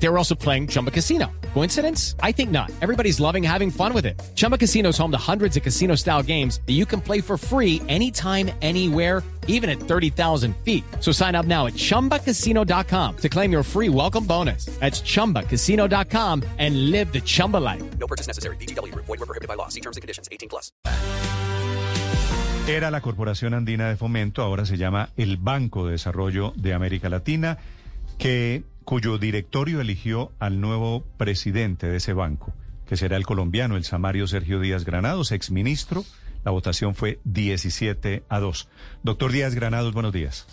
They were also playing Chumba Casino. Coincidence? I think not. Everybody's loving having fun with it. Chumba Casino is home to hundreds of casino style games that you can play for free anytime, anywhere, even at 30,000 feet. So sign up now at chumbacasino.com to claim your free welcome bonus. That's chumbacasino.com and live the Chumba life. No purchase necessary. BGW. Void were prohibited by law. See terms and conditions. 18 plus. Era la Corporación Andina de Fomento, ahora se llama el Banco de Desarrollo de América Latina, que, cuyo directorio eligió al nuevo presidente de ese banco, que será el colombiano, el Samario Sergio Díaz Granados, exministro. La votación fue 17 a 2. Doctor Díaz Granados, buenos días.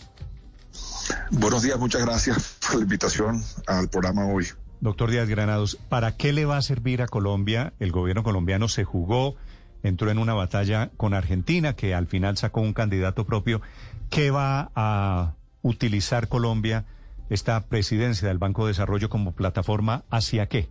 Buenos días, muchas gracias por la invitación al programa hoy. Doctor Díaz Granados, ¿para qué le va a servir a Colombia? El gobierno colombiano se jugó, entró en una batalla con Argentina, que al final sacó un candidato propio. ¿Qué va a utilizar Colombia, esta presidencia del Banco de Desarrollo, como plataforma hacia qué?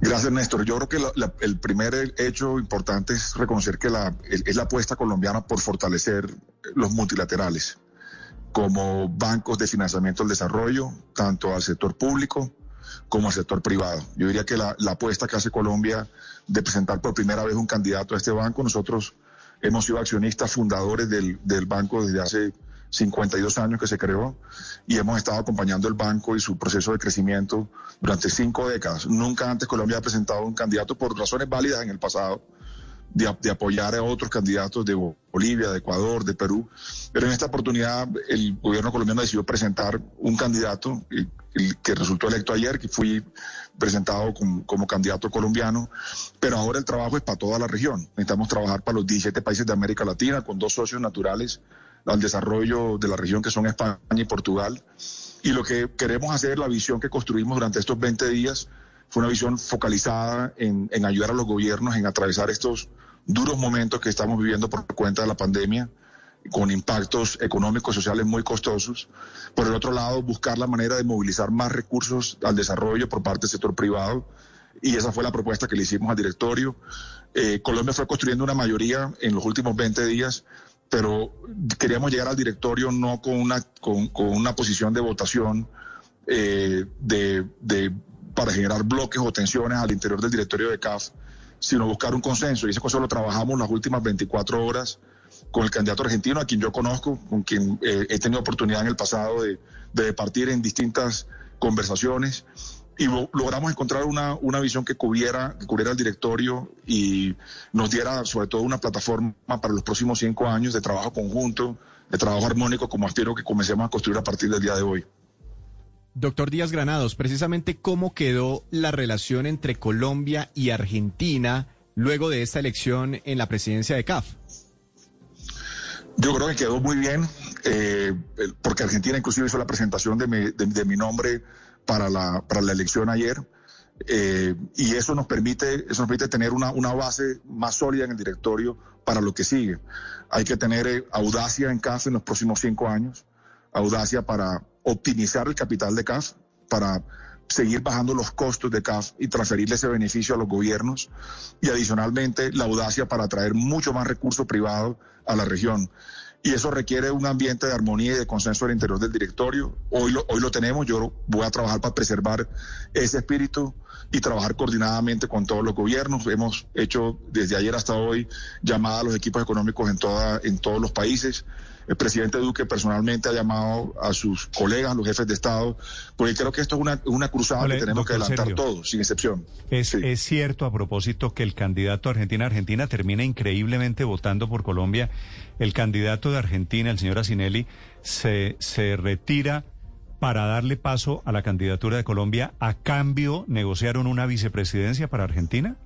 Gracias, Néstor. Yo creo que el primer hecho importante es reconocer que la, es la apuesta colombiana por fortalecer los multilaterales como bancos de financiamiento del desarrollo, tanto al sector público como al sector privado. Yo diría que la, la, apuesta que hace Colombia de presentar por primera vez un candidato a este banco, nosotros hemos sido accionistas fundadores del, del banco desde hace 52 años que se creó y hemos estado acompañando el banco y su proceso de crecimiento durante cinco décadas. Nunca antes Colombia ha presentado un candidato por razones válidas en el pasado de, de, apoyar a otros candidatos de Bolivia, de Ecuador, de Perú. Pero en esta oportunidad el gobierno colombiano decidió presentar un candidato el que resultó electo ayer, que fui presentado como, como, candidato colombiano. Pero ahora el trabajo es para toda la región. Necesitamos trabajar para los 17 países de América Latina con dos socios naturales al desarrollo de la región que son España y Portugal. Y lo que queremos hacer, la visión que construimos durante estos 20 días, fue una visión focalizada en, en, ayudar a los gobiernos en atravesar estos duros momentos que estamos viviendo por cuenta de la pandemia, con impactos económicos y sociales muy costosos. Por el otro lado, buscar la manera de movilizar más recursos al desarrollo por parte del sector privado. Y esa fue la propuesta que le hicimos al directorio. Eh, Colombia fue construyendo una mayoría en los últimos 20 días pero queríamos llegar al directorio no con una, con, con una posición de votación eh, de, de, para generar bloques o tensiones al interior del directorio de CAF, sino buscar un consenso. Y ese consenso lo trabajamos las últimas 24 horas con el candidato argentino, a quien yo conozco, con quien eh, he tenido oportunidad en el pasado de, de partir en distintas conversaciones y logramos encontrar una, una visión que cubriera, que cubriera el directorio y nos diera sobre todo una plataforma para los próximos cinco años de trabajo conjunto, de trabajo armónico, como aspiro que comencemos a construir a partir del día de hoy. Doctor Díaz Granados, precisamente cómo quedó la relación entre Colombia y Argentina luego de esta elección en la presidencia de CAF. Yo creo que quedó muy bien, eh, porque Argentina inclusive hizo la presentación de mi, de, de mi nombre para la, para la elección ayer. Eh, y eso nos permite, eso nos permite tener una, una base más sólida en el directorio para lo que sigue. Hay que tener eh, audacia en CAF en los próximos cinco años, audacia para optimizar el capital de CAF, para seguir bajando los costos de CAF y transferirle ese beneficio a los gobiernos y adicionalmente la audacia para atraer mucho más recursos privados a la región y eso requiere un ambiente de armonía y de consenso al interior del directorio. Hoy lo, hoy lo tenemos, yo voy a trabajar para preservar ese espíritu y trabajar coordinadamente con todos los gobiernos. Hemos hecho desde ayer hasta hoy llamadas a los equipos económicos en, toda, en todos los países. El presidente Duque personalmente ha llamado a sus colegas, los jefes de Estado, porque creo que esto es una, una cruzada que tenemos que adelantar Sergio, todos, sin excepción. Es, sí. es cierto a propósito que el candidato Argentina-Argentina termina increíblemente votando por Colombia. El candidato de Argentina, el señor Asinelli, se, se retira para darle paso a la candidatura de Colombia. ¿A cambio negociaron una vicepresidencia para Argentina?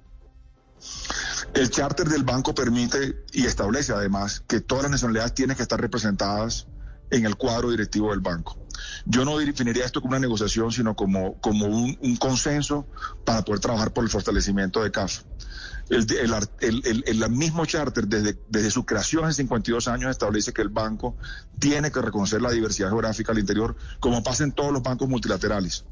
El charter del banco permite y establece además que todas las nacionalidades tienen que estar representadas en el cuadro directivo del banco. Yo no definiría esto como una negociación, sino como, como un, consenso para poder trabajar por el fortalecimiento de CAF. El, mismo charter, desde, desde su creación hace 52 años, establece que el banco tiene que reconocer la diversidad geográfica al interior, como pasa en todos los bancos multilaterales.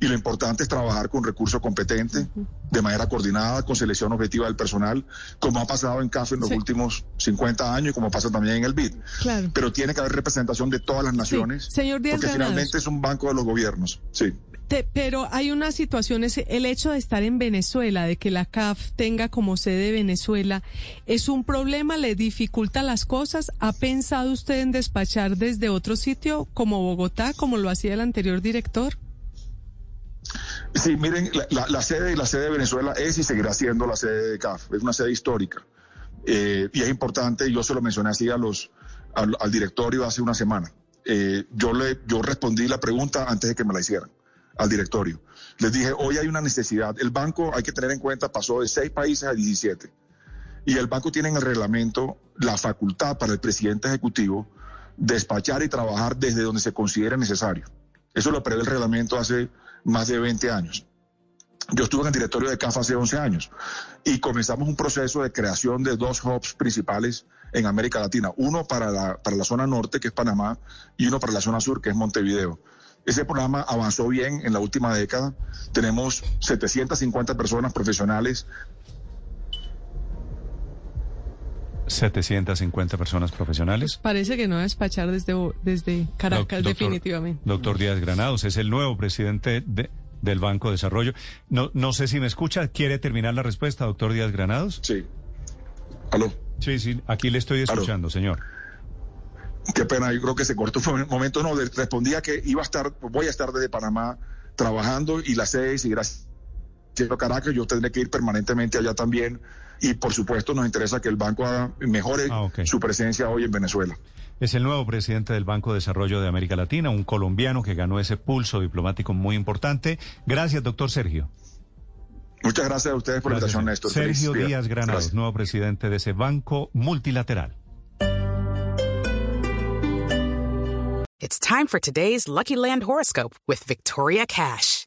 Y lo importante es trabajar con recursos competentes, de manera coordinada, con selección objetiva del personal, como ha pasado en CAF en los Sí. últimos 50 años y como pasa también en el BID. Claro. Pero tiene que haber representación de todas las naciones, Señor Díaz porque finalmente es un banco de los gobiernos. Sí. Te- pero hay una situación, es el hecho de estar en Venezuela, de que la CAF tenga como sede Venezuela, ¿es un problema? ¿Le dificulta las cosas? ¿Ha pensado usted en despachar desde otro sitio como Bogotá, como lo hacía el anterior director? Sí, miren, la, la- la sede la sede de Venezuela es y seguirá siendo la sede de CAF, es una sede histórica. Eh, y es importante, yo se lo mencioné así a los, al, al directorio hace una semana. Eh, yo, le, yo respondí la pregunta antes de que me la hicieran al directorio. Les dije, hoy hay una necesidad. El banco, hay que tener en cuenta, pasó de seis países a 17. Y el banco tiene en el reglamento la facultad para el presidente ejecutivo despachar y trabajar desde donde se considere necesario. Eso lo prevé el reglamento hace más de 20 años. Yo estuve en el directorio de CAF hace 11 años y comenzamos un proceso de creación de dos hubs principales en América Latina. Uno para la, para la zona norte, que es Panamá, y uno para la zona sur, que es Montevideo. Ese programa avanzó bien en la última década. Tenemos 750 personas profesionales 750 personas profesionales. Parece que no va a despachar desde, desde Caracas, Doc- doctor- definitivamente. Doctor Díaz Granados es el nuevo presidente de- del Banco de Desarrollo. No, no sé si me escucha. ¿Quiere terminar la respuesta, doctor Díaz Granados? Sí. ¿Aló? Sí, sí, aquí le estoy Aló. escuchando, señor. Qué pena, yo creo que se cortó un momento. No, de- respondía que iba a estar, voy a estar desde Panamá trabajando y la sede seguirá siendo Caracas. Yo tendré que ir permanentemente allá también. Y por supuesto, nos interesa que el banco haga- mejore Ah, su presencia hoy en Venezuela. Es el nuevo presidente del Banco de Desarrollo de América Latina, un colombiano que ganó ese pulso diplomático muy importante. Gracias, doctor Sergio. Muchas gracias a ustedes por la Gracias, invitación, Néstor. Sergio Feliz día. Díaz Granados, Gracias. nuevo presidente de ese banco multilateral. It's time for today's Lucky Land horoscope with Victoria Cash.